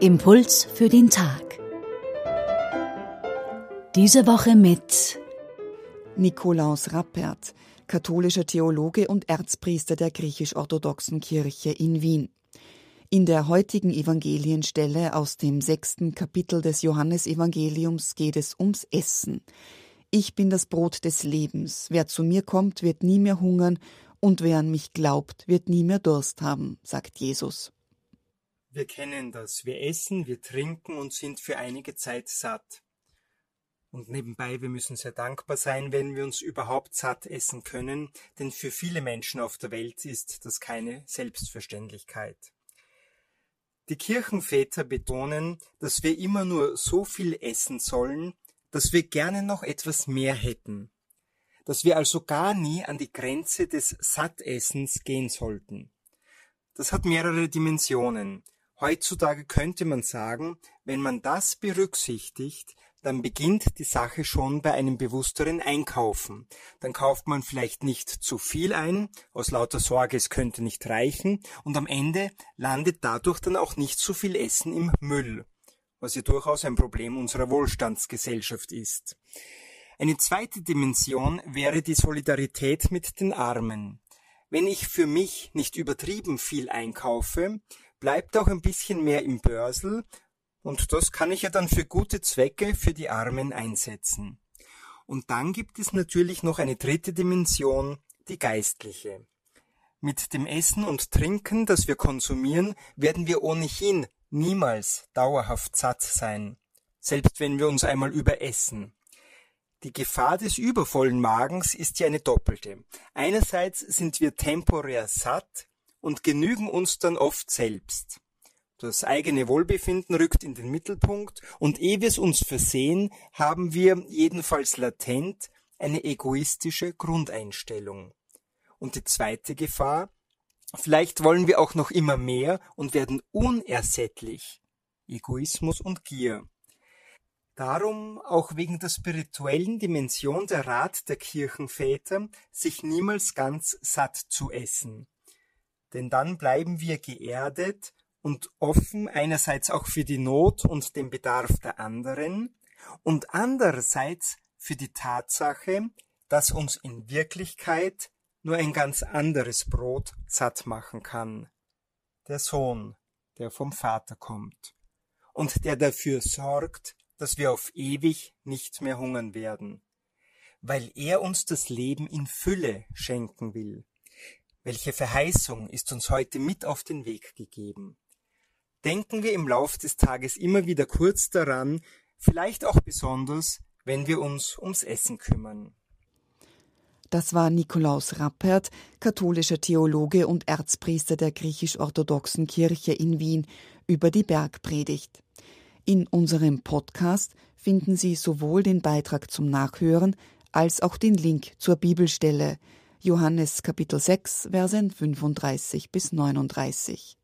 Impuls für den Tag. Diese Woche mit Nikolaus Rappert, katholischer Theologe und Erzpriester der griechisch-orthodoxen Kirche in Wien. In der heutigen Evangelienstelle aus dem sechsten Kapitel des Johannesevangeliums geht es ums Essen. Ich bin das Brot des Lebens. Wer zu mir kommt, wird nie mehr hungern, und wer an mich glaubt, wird nie mehr Durst haben, sagt Jesus. Wir kennen das. Wir essen, wir trinken und sind für einige Zeit satt. Und nebenbei, wir müssen sehr dankbar sein, wenn wir uns überhaupt satt essen können, denn für viele Menschen auf der Welt ist das keine Selbstverständlichkeit. Die Kirchenväter betonen, dass wir immer nur so viel essen sollen, dass wir gerne noch etwas mehr hätten, dass wir also gar nie an die Grenze des Sattessens gehen sollten. Das hat mehrere Dimensionen. Heutzutage könnte man sagen, wenn man das berücksichtigt, dann beginnt die Sache schon bei einem bewussteren Einkaufen. Dann kauft man vielleicht nicht zu viel ein, aus lauter Sorge, es könnte nicht reichen, und am Ende landet dadurch dann auch nicht so viel Essen im Müll, was ja durchaus ein Problem unserer Wohlstandsgesellschaft ist. Eine zweite Dimension wäre die Solidarität mit den Armen. Wenn ich für mich nicht übertrieben viel einkaufe, bleibt auch ein bisschen mehr im Börsel und das kann ich ja dann für gute Zwecke für die Armen einsetzen. Und dann gibt es natürlich noch eine dritte Dimension, die geistliche. Mit dem Essen und Trinken, das wir konsumieren, werden wir ohnehin niemals dauerhaft satt sein, selbst wenn wir uns einmal überessen. Die Gefahr des übervollen Magens ist ja eine doppelte. Einerseits sind wir temporär satt, und genügen uns dann oft selbst. Das eigene Wohlbefinden rückt in den Mittelpunkt und ehe wir es uns versehen, haben wir jedenfalls latent eine egoistische Grundeinstellung. Und die zweite Gefahr, vielleicht wollen wir auch noch immer mehr und werden unersättlich. Egoismus und Gier. Darum auch wegen der spirituellen Dimension der Rat der Kirchenväter, sich niemals ganz satt zu essen denn dann bleiben wir geerdet und offen einerseits auch für die Not und den Bedarf der anderen und andererseits für die Tatsache, dass uns in Wirklichkeit nur ein ganz anderes Brot satt machen kann. Der Sohn, der vom Vater kommt und der dafür sorgt, dass wir auf ewig nicht mehr hungern werden, weil er uns das Leben in Fülle schenken will. Welche Verheißung ist uns heute mit auf den Weg gegeben? Denken wir im Lauf des Tages immer wieder kurz daran, vielleicht auch besonders, wenn wir uns ums Essen kümmern. Das war Nikolaus Rappert, katholischer Theologe und Erzpriester der griechisch-orthodoxen Kirche in Wien, über die Bergpredigt. In unserem Podcast finden Sie sowohl den Beitrag zum Nachhören als auch den Link zur Bibelstelle – Johannes Kapitel 6, Versen 35 bis 39.